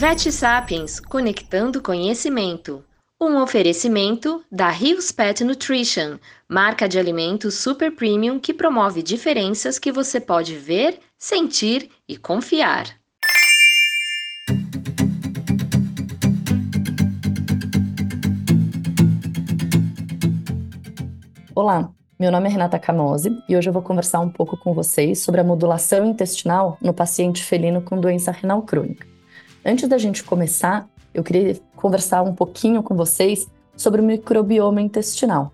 Vet Sapiens Conectando Conhecimento. Um oferecimento da Rios Pet Nutrition, marca de alimentos super premium que promove diferenças que você pode ver, sentir e confiar. Olá, meu nome é Renata Camose e hoje eu vou conversar um pouco com vocês sobre a modulação intestinal no paciente felino com doença renal crônica. Antes da gente começar, eu queria conversar um pouquinho com vocês sobre o microbioma intestinal.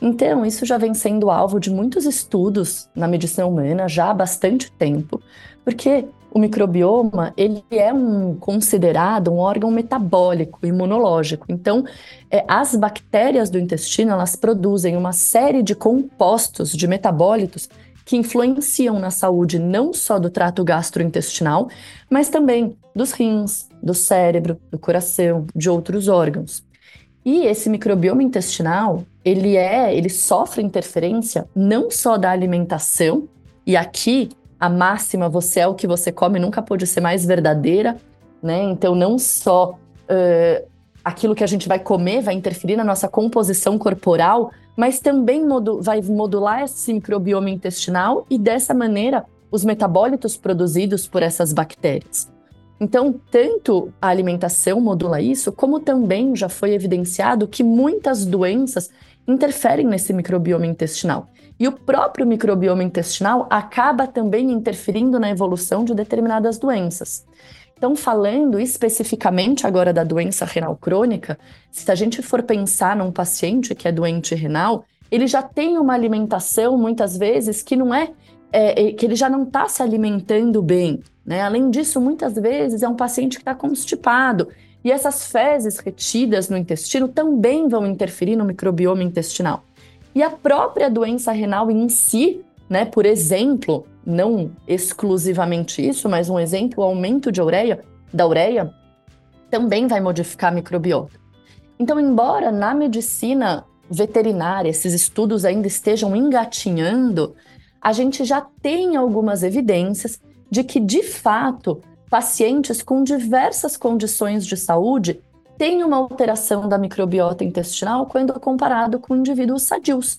Então, isso já vem sendo alvo de muitos estudos na medicina humana já há bastante tempo, porque o microbioma ele é um considerado um órgão metabólico, imunológico. Então, é, as bactérias do intestino elas produzem uma série de compostos, de metabólitos que influenciam na saúde não só do trato gastrointestinal, mas também dos rins, do cérebro, do coração, de outros órgãos. E esse microbioma intestinal, ele é, ele sofre interferência não só da alimentação, e aqui a máxima você é o que você come nunca pode ser mais verdadeira, né? Então não só uh, aquilo que a gente vai comer vai interferir na nossa composição corporal, mas também modu vai modular esse microbioma intestinal e dessa maneira os metabólitos produzidos por essas bactérias. Então, tanto a alimentação modula isso, como também já foi evidenciado que muitas doenças interferem nesse microbioma intestinal. E o próprio microbioma intestinal acaba também interferindo na evolução de determinadas doenças. Então, falando especificamente agora da doença renal crônica, se a gente for pensar num paciente que é doente renal, ele já tem uma alimentação, muitas vezes, que não é, é, é que ele já não está se alimentando bem. Né? Além disso, muitas vezes é um paciente que está constipado. E essas fezes retidas no intestino também vão interferir no microbioma intestinal. E a própria doença renal em si, né, por exemplo, não exclusivamente isso, mas um exemplo, o aumento de ureia, da ureia, também vai modificar a microbiota. Então, embora na medicina veterinária esses estudos ainda estejam engatinhando, a gente já tem algumas evidências de que, de fato, pacientes com diversas condições de saúde têm uma alteração da microbiota intestinal quando comparado com indivíduos sadios.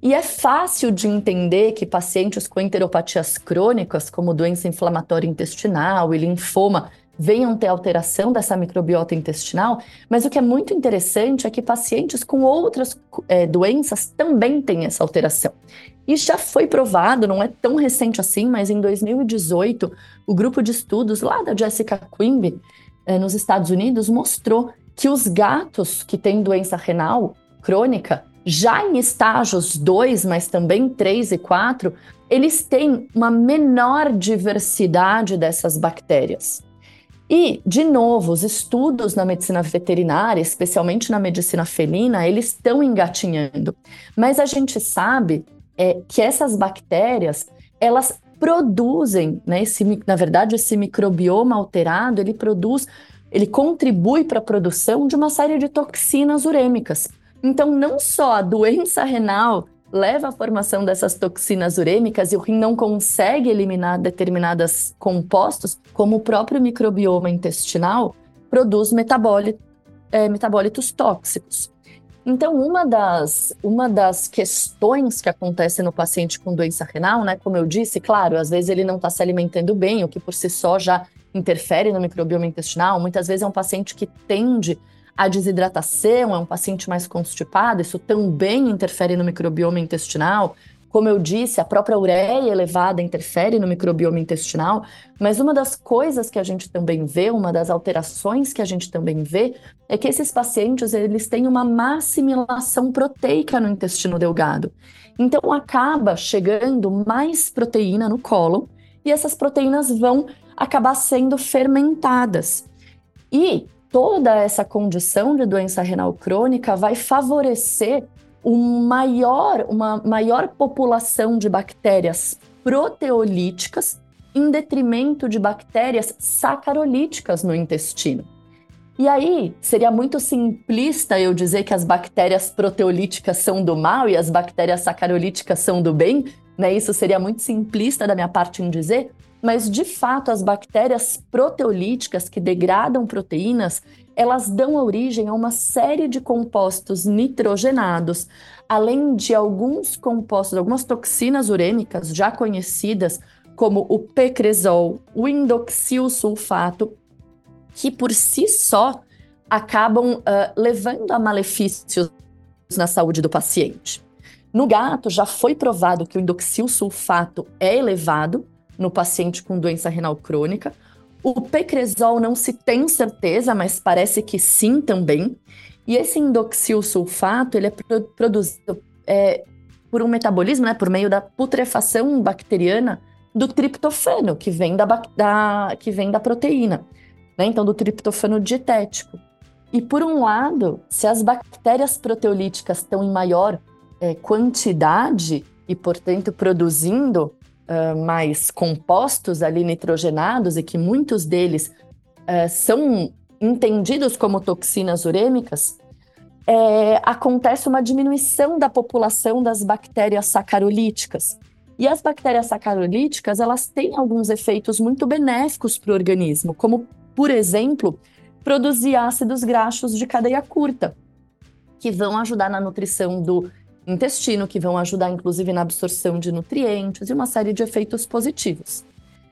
E é fácil de entender que pacientes com enteropatias crônicas, como doença inflamatória intestinal e linfoma, venham ter alteração dessa microbiota intestinal, mas o que é muito interessante é que pacientes com outras é, doenças também têm essa alteração. E já foi provado, não é tão recente assim, mas em 2018, o grupo de estudos lá da Jessica Quimby, eh, nos Estados Unidos, mostrou que os gatos que têm doença renal crônica, já em estágios 2, mas também 3 e 4, eles têm uma menor diversidade dessas bactérias. E, de novo, os estudos na medicina veterinária, especialmente na medicina felina, eles estão engatinhando. Mas a gente sabe é que essas bactérias, elas produzem, né, esse, na verdade, esse microbioma alterado, ele produz, ele contribui para a produção de uma série de toxinas urêmicas. Então, não só a doença renal leva à formação dessas toxinas urêmicas e o rim não consegue eliminar determinados compostos, como o próprio microbioma intestinal produz metabólitos, é, metabólitos tóxicos. Então, uma das, uma das questões que acontece no paciente com doença renal, né, como eu disse, claro, às vezes ele não está se alimentando bem, o que por si só já interfere no microbioma intestinal. Muitas vezes é um paciente que tende à desidratação, é um paciente mais constipado, isso também interfere no microbioma intestinal. Como eu disse, a própria ureia elevada interfere no microbioma intestinal, mas uma das coisas que a gente também vê, uma das alterações que a gente também vê, é que esses pacientes eles têm uma má assimilação proteica no intestino delgado. Então acaba chegando mais proteína no colo e essas proteínas vão acabar sendo fermentadas. E toda essa condição de doença renal crônica vai favorecer um maior, uma maior população de bactérias proteolíticas em detrimento de bactérias sacarolíticas no intestino. E aí, seria muito simplista eu dizer que as bactérias proteolíticas são do mal e as bactérias sacarolíticas são do bem, né? Isso seria muito simplista da minha parte em dizer, mas de fato as bactérias proteolíticas que degradam proteínas, elas dão origem a uma série de compostos nitrogenados, além de alguns compostos, algumas toxinas urêmicas já conhecidas, como o pecresol, o indoxil sulfato, que por si só acabam uh, levando a malefícios na saúde do paciente. No gato, já foi provado que o indoxil sulfato é elevado no paciente com doença renal crônica. O pecresol não se tem certeza, mas parece que sim também. E esse indoxil sulfato, ele é produzido é, por um metabolismo, né, por meio da putrefação bacteriana do triptofano, que vem da, da que vem da proteína, né? Então, do triptofano dietético. E por um lado, se as bactérias proteolíticas estão em maior é, quantidade e, portanto, produzindo uh, mais compostos ali nitrogenados e que muitos deles uh, são entendidos como toxinas urêmicas, é, acontece uma diminuição da população das bactérias sacarolíticas. E as bactérias sacarolíticas, elas têm alguns efeitos muito benéficos para o organismo, como, por exemplo, produzir ácidos graxos de cadeia curta, que vão ajudar na nutrição do intestino, que vão ajudar inclusive na absorção de nutrientes e uma série de efeitos positivos.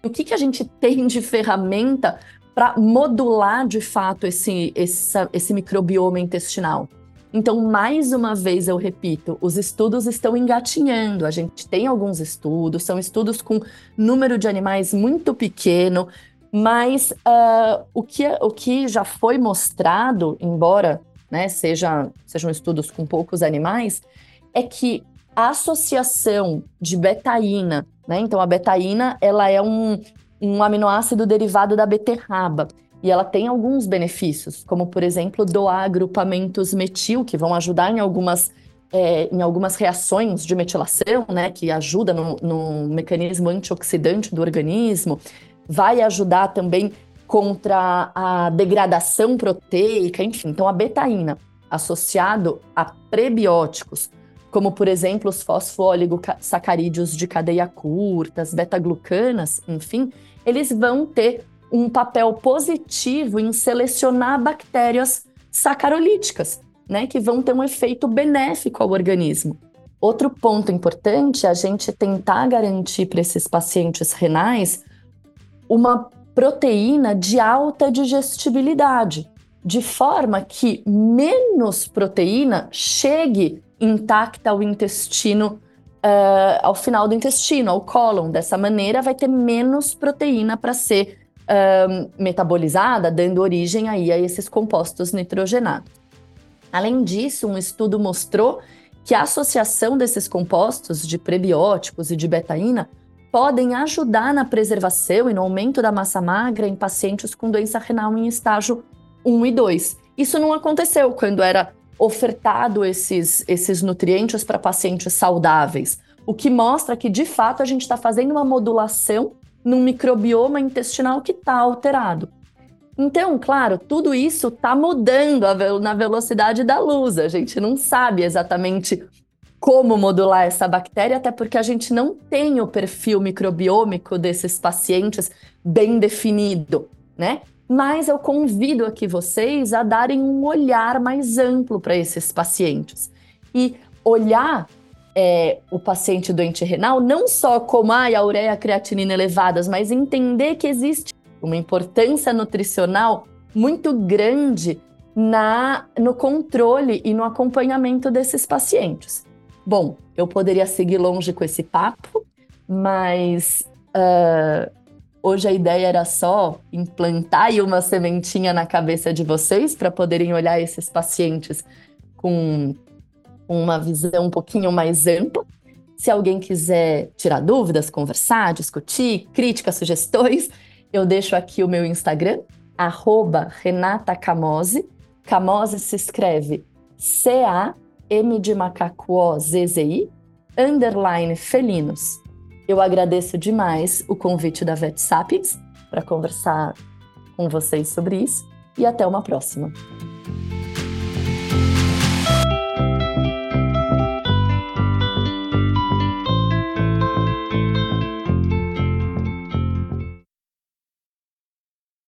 O que, que a gente tem de ferramenta para modular de fato esse, esse, esse microbioma intestinal? Então, mais uma vez eu repito, os estudos estão engatinhando. A gente tem alguns estudos, são estudos com número de animais muito pequeno, mas uh, o, que, o que já foi mostrado, embora né, seja, sejam estudos com poucos animais, é que a associação de betaína, né? Então a betaína ela é um, um aminoácido derivado da beterraba e ela tem alguns benefícios, como por exemplo doar agrupamentos metil que vão ajudar em algumas é, em algumas reações de metilação, né? Que ajuda no, no mecanismo antioxidante do organismo, vai ajudar também contra a degradação proteica, enfim. Então a betaína associado a prebióticos como por exemplo os fosfooligosacarídeos de cadeia curta, as beta-glucanas, enfim, eles vão ter um papel positivo em selecionar bactérias sacarolíticas, né, que vão ter um efeito benéfico ao organismo. Outro ponto importante é a gente tentar garantir para esses pacientes renais uma proteína de alta digestibilidade, de forma que menos proteína chegue intacta ao intestino, uh, ao final do intestino, ao cólon. Dessa maneira, vai ter menos proteína para ser uh, metabolizada, dando origem aí a esses compostos nitrogenados. Além disso, um estudo mostrou que a associação desses compostos de prebióticos e de betaína podem ajudar na preservação e no aumento da massa magra em pacientes com doença renal em estágio 1 e 2. Isso não aconteceu quando era ofertado esses, esses nutrientes para pacientes saudáveis, o que mostra que, de fato, a gente está fazendo uma modulação num microbioma intestinal que está alterado. Então, claro, tudo isso está mudando na velocidade da luz. A gente não sabe exatamente como modular essa bactéria, até porque a gente não tem o perfil microbiômico desses pacientes bem definido, né? Mas eu convido aqui vocês a darem um olhar mais amplo para esses pacientes e olhar é, o paciente doente renal não só como a ureia e a creatinina elevadas, mas entender que existe uma importância nutricional muito grande na, no controle e no acompanhamento desses pacientes. Bom, eu poderia seguir longe com esse papo, mas uh, Hoje a ideia era só implantar uma sementinha na cabeça de vocês para poderem olhar esses pacientes com uma visão um pouquinho mais ampla. Se alguém quiser tirar dúvidas, conversar, discutir, críticas, sugestões, eu deixo aqui o meu Instagram, arroba Renata Camose. Camose se escreve C-A-M de macaco O-Z-Z-I, underline felinos. Eu agradeço demais o convite da Vet Sapiens para conversar com vocês sobre isso e até uma próxima.